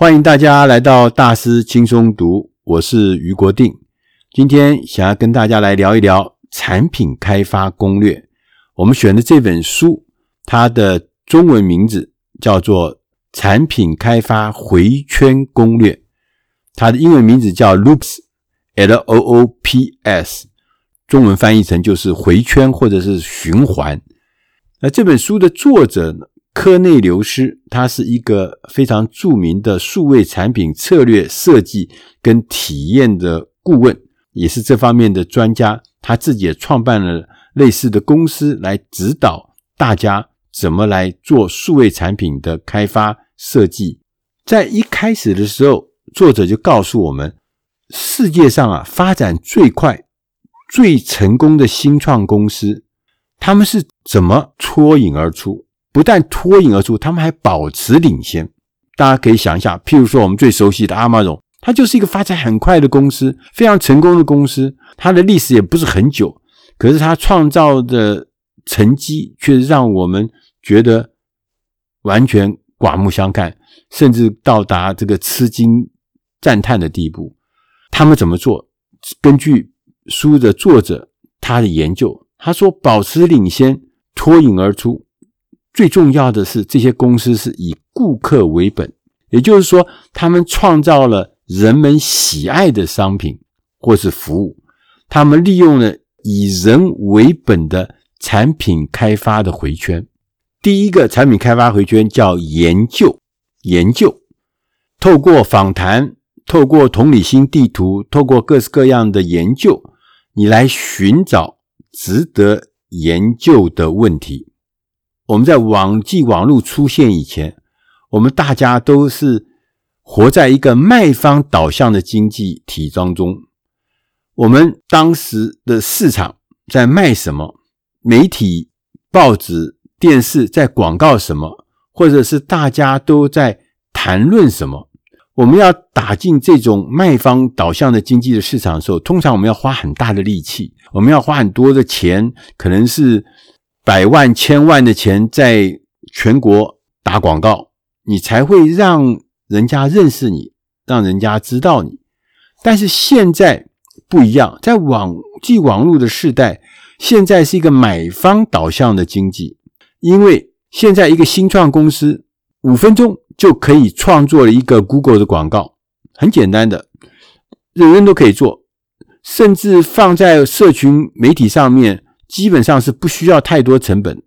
欢迎大家来到大师轻松读，我是余国定。今天想要跟大家来聊一聊产品开发攻略。我们选的这本书，它的中文名字叫做《产品开发回圈攻略》，它的英文名字叫 Loops，L O O P S，中文翻译成就是回圈或者是循环。那这本书的作者呢？科内流失，他是一个非常著名的数位产品策略设计跟体验的顾问，也是这方面的专家。他自己也创办了类似的公司，来指导大家怎么来做数位产品的开发设计。在一开始的时候，作者就告诉我们，世界上啊发展最快、最成功的新创公司，他们是怎么脱颖而出？不但脱颖而出，他们还保持领先。大家可以想一下，譬如说我们最熟悉的 Amazon，它就是一个发展很快的公司，非常成功的公司。它的历史也不是很久，可是它创造的成绩却让我们觉得完全刮目相看，甚至到达这个吃惊赞叹的地步。他们怎么做？根据书的作者他的研究，他说保持领先，脱颖而出。最重要的是，这些公司是以顾客为本，也就是说，他们创造了人们喜爱的商品或是服务。他们利用了以人为本的产品开发的回圈。第一个产品开发回圈叫研究，研究，透过访谈，透过同理心地图，透过各式各样的研究，你来寻找值得研究的问题。我们在网际网络出现以前，我们大家都是活在一个卖方导向的经济体当中。我们当时的市场在卖什么？媒体、报纸、电视在广告什么？或者是大家都在谈论什么？我们要打进这种卖方导向的经济的市场的时候，通常我们要花很大的力气，我们要花很多的钱，可能是。百万、千万的钱在全国打广告，你才会让人家认识你，让人家知道你。但是现在不一样，在网际网络的时代，现在是一个买方导向的经济，因为现在一个新创公司五分钟就可以创作了一个 Google 的广告，很简单的，人人都可以做，甚至放在社群媒体上面。基本上是不需要太多成本，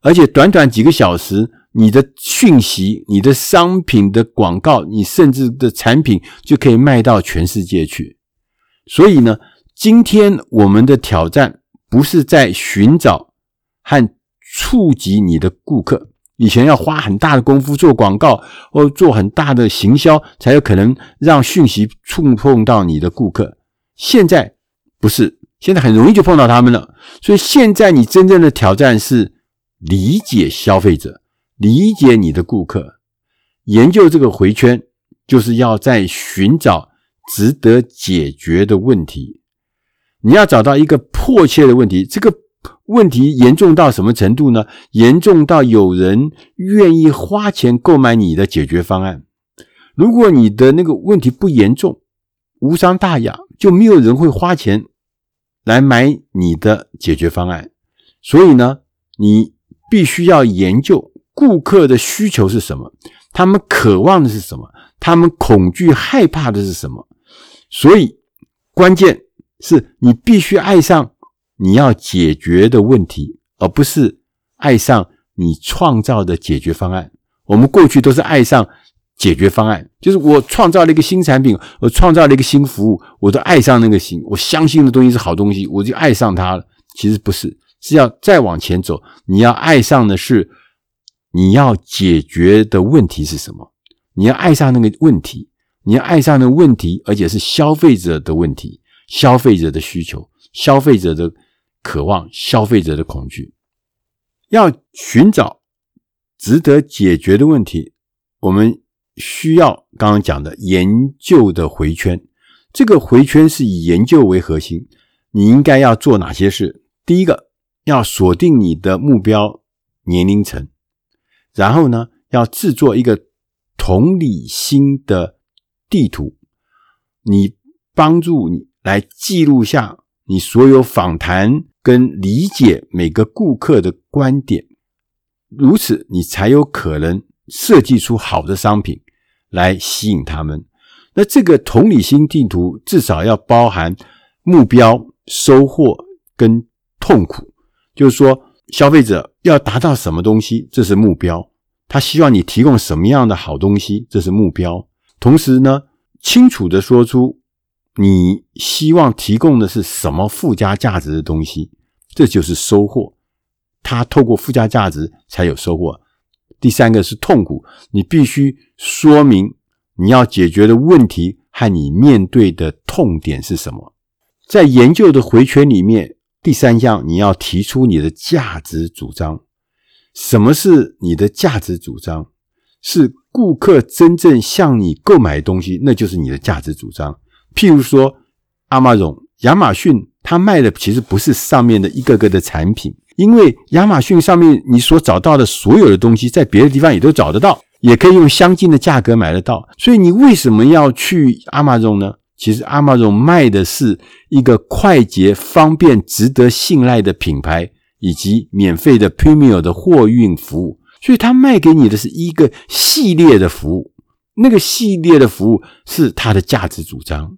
而且短短几个小时，你的讯息、你的商品的广告、你甚至的产品就可以卖到全世界去。所以呢，今天我们的挑战不是在寻找和触及你的顾客，以前要花很大的功夫做广告或做很大的行销，才有可能让讯息触碰到你的顾客。现在不是。现在很容易就碰到他们了，所以现在你真正的挑战是理解消费者，理解你的顾客，研究这个回圈，就是要在寻找值得解决的问题。你要找到一个迫切的问题，这个问题严重到什么程度呢？严重到有人愿意花钱购买你的解决方案。如果你的那个问题不严重，无伤大雅，就没有人会花钱。来买你的解决方案，所以呢，你必须要研究顾客的需求是什么，他们渴望的是什么，他们恐惧害怕的是什么。所以，关键是你必须爱上你要解决的问题，而不是爱上你创造的解决方案。我们过去都是爱上。解决方案就是我创造了一个新产品，我创造了一个新服务，我都爱上那个新，我相信的东西是好东西，我就爱上它了。其实不是，是要再往前走，你要爱上的是你要解决的问题是什么？你要爱上那个问题，你要爱上那个问题，而且是消费者的问题，消费者的需求，消费者的渴望，消费者的恐惧，要寻找值得解决的问题，我们。需要刚刚讲的研究的回圈，这个回圈是以研究为核心。你应该要做哪些事？第一个，要锁定你的目标年龄层，然后呢，要制作一个同理心的地图，你帮助你来记录下你所有访谈跟理解每个顾客的观点，如此你才有可能设计出好的商品来吸引他们。那这个同理心地图至少要包含目标、收获跟痛苦，就是说消费者要达到什么东西，这是目标。他希望你提供什么样的好东西，这是目标。同时呢，清楚地说出你希望提供的是什么附加价值的东西，这就是收获。他透过附加价值才有收获。第三个是痛苦，你必须说明你要解决的问题和你面对的痛点是什么。在研究的回圈里面，第三项你要提出你的价值主张。什么是你的价值主张？是顾客真正向你购买的东西，那就是你的价值主张。譬如说，亚马逊、亚马逊，它卖的其实不是上面的一个个的产品，因为亚马逊上面你所找到的所有的东西，在别的地方也都找得到，也可以用相近的价格买得到。所以你为什么要去亚马逊呢？其实亚马逊卖的是一个快捷、方便、值得信赖的品牌。以及免费的 Premium 的货运服务，所以他卖给你的是一个系列的服务，那个系列的服务是他的价值主张。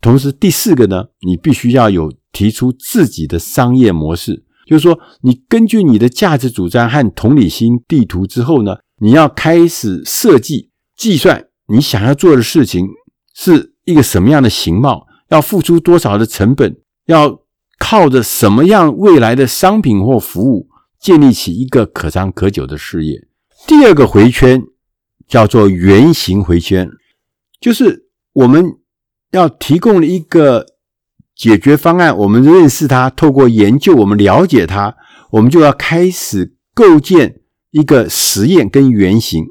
同时，第四个呢，你必须要有提出自己的商业模式，就是说，你根据你的价值主张和同理心地图之后呢，你要开始设计、计算你想要做的事情是一个什么样的形貌，要付出多少的成本，要。靠着什么样未来的商品或服务建立起一个可长可久的事业？第二个回圈叫做圆形回圈，就是我们要提供一个解决方案，我们认识它，透过研究，我们了解它，我们就要开始构建一个实验跟原型。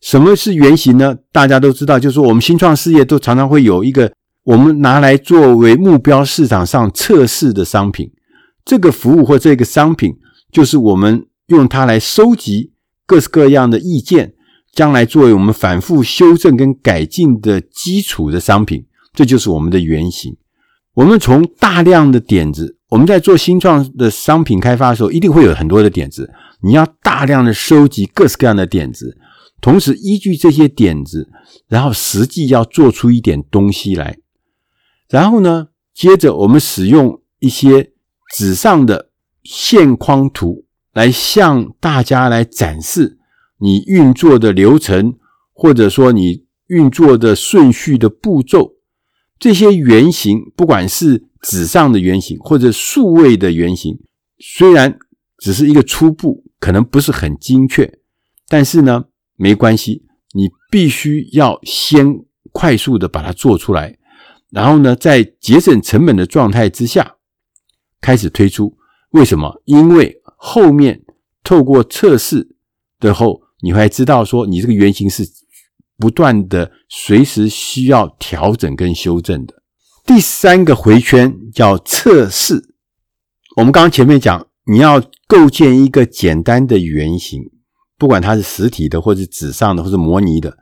什么是原型呢？大家都知道，就是我们新创事业都常常会有一个。我们拿来作为目标市场上测试的商品，这个服务或这个商品，就是我们用它来收集各式各样的意见，将来作为我们反复修正跟改进的基础的商品，这就是我们的原型。我们从大量的点子，我们在做新创的商品开发的时候，一定会有很多的点子，你要大量的收集各式各样的点子，同时依据这些点子，然后实际要做出一点东西来。然后呢，接着我们使用一些纸上的线框图来向大家来展示你运作的流程，或者说你运作的顺序的步骤。这些原型，不管是纸上的原型或者数位的原型，虽然只是一个初步，可能不是很精确，但是呢，没关系，你必须要先快速的把它做出来。然后呢，在节省成本的状态之下，开始推出。为什么？因为后面透过测试的后，你会知道说，你这个原型是不断的、随时需要调整跟修正的。第三个回圈叫测试。我们刚刚前面讲，你要构建一个简单的原型，不管它是实体的，或者纸上的，或者模拟的。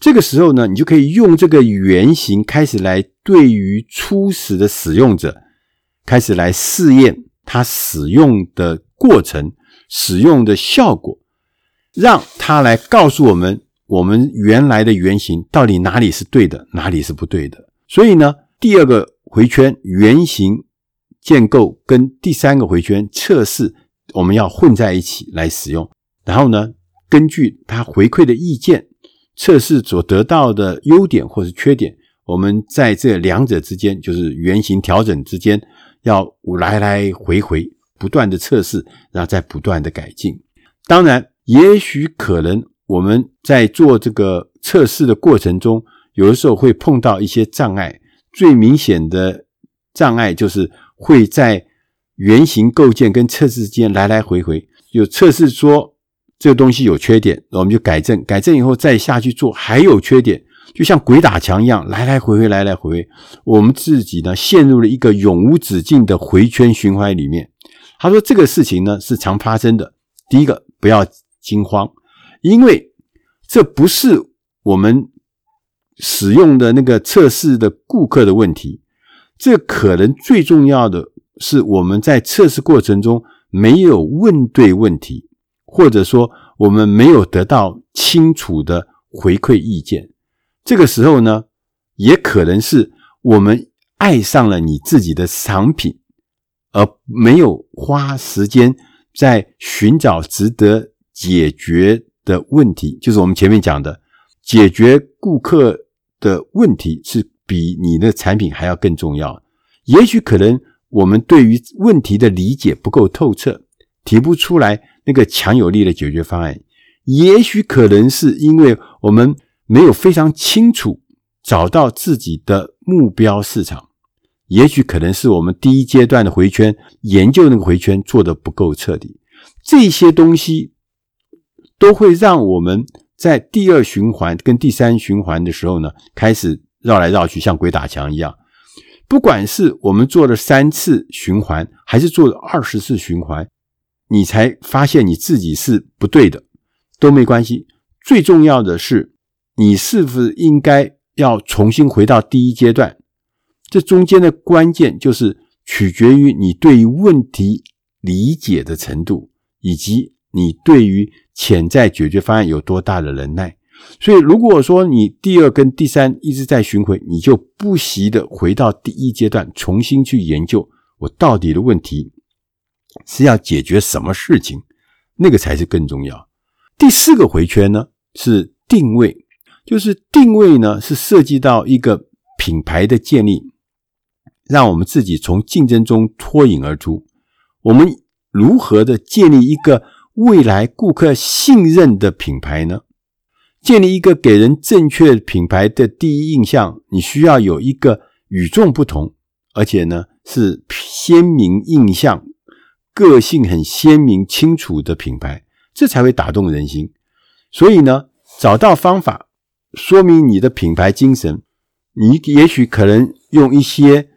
这个时候呢，你就可以用这个原型开始来对于初始的使用者开始来试验它使用的过程、使用的效果，让它来告诉我们我们原来的原型到底哪里是对的，哪里是不对的。所以呢，第二个回圈原型建构跟第三个回圈测试，我们要混在一起来使用。然后呢，根据它回馈的意见。测试所得到的优点或是缺点，我们在这两者之间，就是原型调整之间，要来来回回不断的测试，然后再不断的改进。当然，也许可能我们在做这个测试的过程中，有的时候会碰到一些障碍。最明显的障碍就是会在原型构建跟测试之间来来回回，有测试说。这个东西有缺点，我们就改正，改正以后再下去做，还有缺点，就像鬼打墙一样，来来回回，来来回回，我们自己呢陷入了一个永无止境的回圈循环里面。他说这个事情呢是常发生的。第一个，不要惊慌，因为这不是我们使用的那个测试的顾客的问题，这可能最重要的是我们在测试过程中没有问对问题，或者说我们没有得到清楚的回馈意见。这个时候呢，也可能是我们爱上了你自己的产品，而没有花时间在寻找值得解决的问题，就是我们前面讲的，解决顾客的问题是比你的产品还要更重要。也许可能我们对于问题的理解不够透彻，提不出来那个强有力的解决方案。也许可能是因为我们没有非常清楚找到自己的目标市场。也许可能是我们第一阶段的回圈研究那个回圈做得不够彻底，这些东西都会让我们在第二循环跟第三循环的时候呢，开始绕来绕去，像鬼打墙一样。不管是我们做了三次循环，还是做了二十次循环，你才发现你自己是不对的，都没关系。最重要的是，你是不是应该要重新回到第一阶段？这中间的关键就是取决于你对于问题理解的程度，以及你对于潜在解决方案有多大的能耐。所以，如果说你第二跟第三一直在巡回，你就不惜的回到第一阶段，重新去研究我到底的问题是要解决什么事情，那个才是更重要。第四个回圈呢，是定位，就是定位呢是涉及到一个品牌的建立。让我们自己从竞争中脱颖而出。我们如何的建立一个未来顾客信任的品牌呢？建立一个给人正确品牌的第一印象，你需要有一个与众不同，而且呢是鲜明印象、个性很鲜明、清楚的品牌，这才会打动人心。所以呢，找到方法说明你的品牌精神，你也许可能用一些。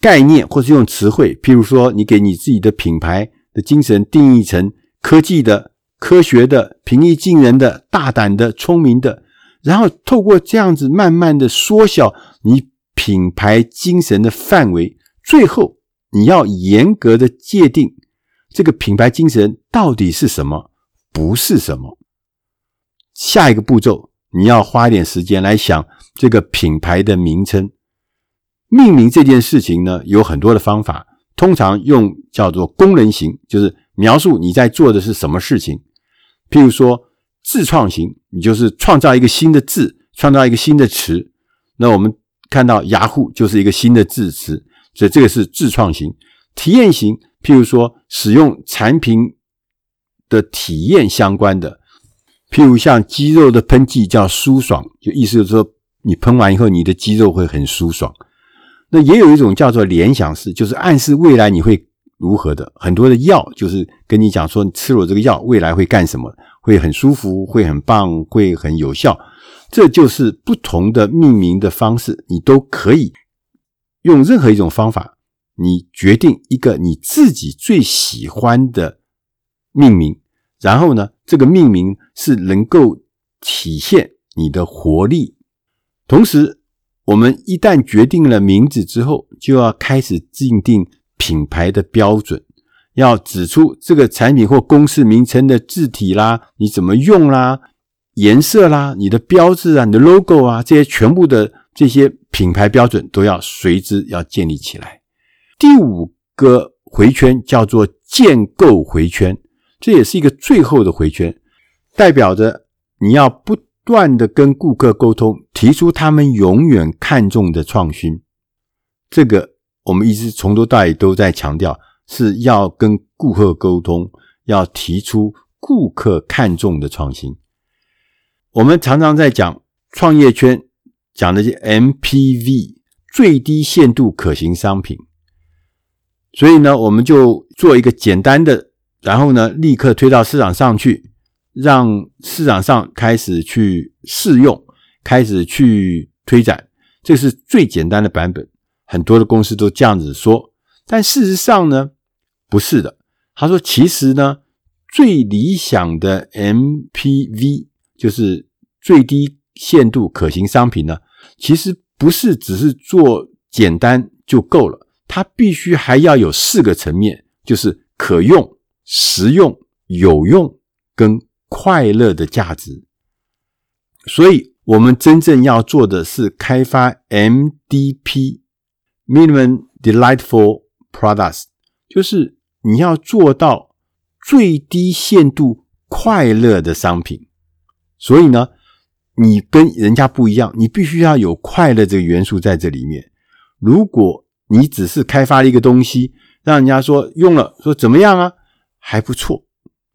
概念，或是用词汇，譬如说，你给你自己的品牌的精神定义成科技的、科学的、平易近人的、大胆的、聪明的，然后透过这样子慢慢的缩小你品牌精神的范围，最后你要严格的界定这个品牌精神到底是什么，不是什么。下一个步骤，你要花一点时间来想这个品牌的名称。命名这件事情呢，有很多的方法，通常用叫做功能型，就是描述你在做的是什么事情。譬如说自创型，你就是创造一个新的字，创造一个新的词。那我们看到雅虎就是一个新的字词，所以这个是自创型。体验型，譬如说使用产品的体验相关的，譬如像肌肉的喷剂叫舒爽，就意思就是说你喷完以后，你的肌肉会很舒爽。那也有一种叫做联想式，就是暗示未来你会如何的。很多的药就是跟你讲说，你吃了这个药，未来会干什么，会很舒服，会很棒，会很有效。这就是不同的命名的方式，你都可以用任何一种方法，你决定一个你自己最喜欢的命名，然后呢，这个命名是能够体现你的活力，同时。我们一旦决定了名字之后，就要开始制定品牌的标准，要指出这个产品或公司名称的字体啦，你怎么用啦，颜色啦，你的标志啊，你的 logo 啊，这些全部的这些品牌标准都要随之要建立起来。第五个回圈叫做建构回圈，这也是一个最后的回圈，代表着你要不。断的跟顾客沟通，提出他们永远看重的创新。这个我们一直从头到尾都在强调，是要跟顾客沟通，要提出顾客看重的创新。我们常常在讲创业圈讲的是 MPV，最低限度可行商品。所以呢，我们就做一个简单的，然后呢，立刻推到市场上去。让市场上开始去试用，开始去推展，这是最简单的版本。很多的公司都这样子说，但事实上呢，不是的。他说，其实呢，最理想的 MPV 就是最低限度可行商品呢，其实不是只是做简单就够了，它必须还要有四个层面，就是可用、实用、有用跟快乐的价值。所以，我们真正要做的是开发 MDP Minimum Delightful Products），就是你要做到最低限度快乐的商品。所以呢，你跟人家不一样，你必须要有快乐这个元素在这里面。如果你只是开发一个东西，让人家说用了说怎么样啊，还不错，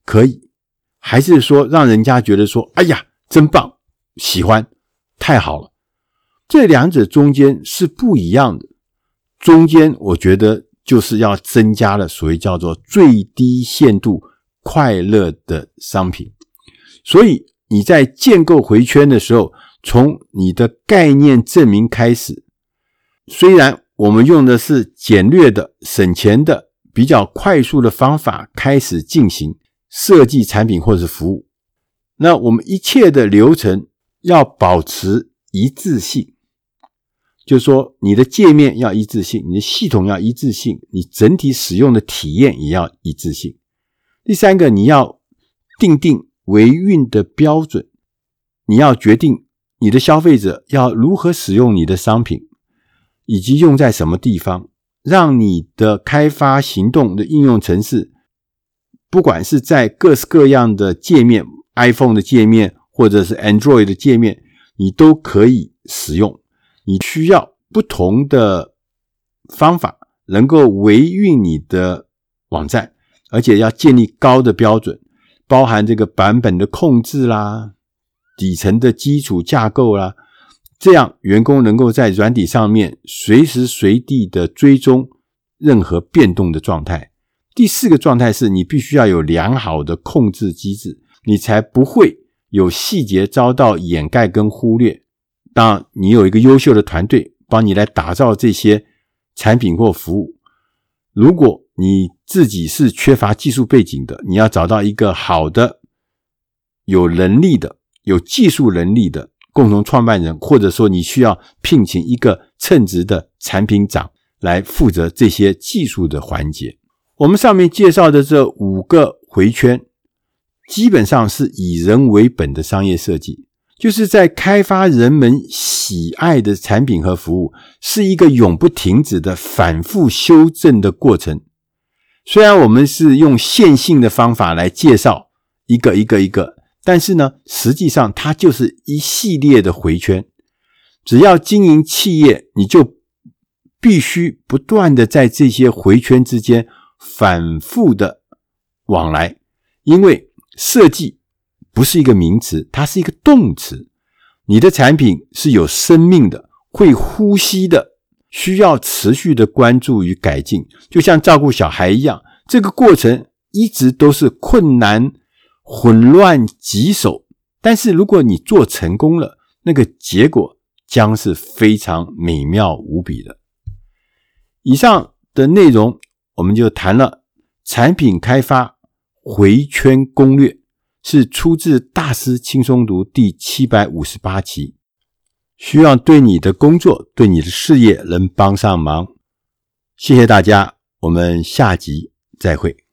可以，还是说让人家觉得说，哎呀，真棒。喜欢，太好了。这两者中间是不一样的。中间我觉得就是要增加了所谓叫做最低限度快乐的商品。所以你在建构回圈的时候，从你的概念证明开始。虽然我们用的是简略的、省钱的、比较快速的方法开始进行设计产品或者是服务，那我们一切的流程。要保持一致性，就是说你的界面要一致性，你的系统要一致性，你整体使用的体验也要一致性。第三个，你要定定维运的标准，你要决定你的消费者要如何使用你的商品，以及用在什么地方，让你的开发行动的应用程式，不管是在各式各样的界面，iPhone 的界面。或者是 Android 的界面，你都可以使用。你需要不同的方法，能够维运你的网站，而且要建立高的标准，包含这个版本的控制啦、底层的基础架构啦，这样员工能够在软体上面随时随地的追踪任何变动的状态。第四个状态是你必须要有良好的控制机制，你才不会。有细节遭到掩盖跟忽略，当你有一个优秀的团队帮你来打造这些产品或服务，如果你自己是缺乏技术背景的，你要找到一个好的、有能力的、有技术能力的共同创办人，或者说你需要聘请一个称职的产品长来负责这些技术的环节。我们上面介绍的这五个回圈。基本上是以人为本的商业设计，就是在开发人们喜爱的产品和服务，是一个永不停止的反复修正的过程。虽然我们是用线性的方法来介绍一个一个一个，但是呢，实际上它就是一系列的回圈。只要经营企业，你就必须不断的在这些回圈之间反复的往来，因为。设计不是一个名词，它是一个动词。你的产品是有生命的，会呼吸的，需要持续的关注与改进，就像照顾小孩一样。这个过程一直都是困难、混乱、棘手。但是如果你做成功了，那个结果将是非常美妙无比的。以上的内容，我们就谈了产品开发。回圈攻略是出自《大师轻松读》第七百五十八期，希望对你的工作、对你的事业能帮上忙。谢谢大家，我们下集再会。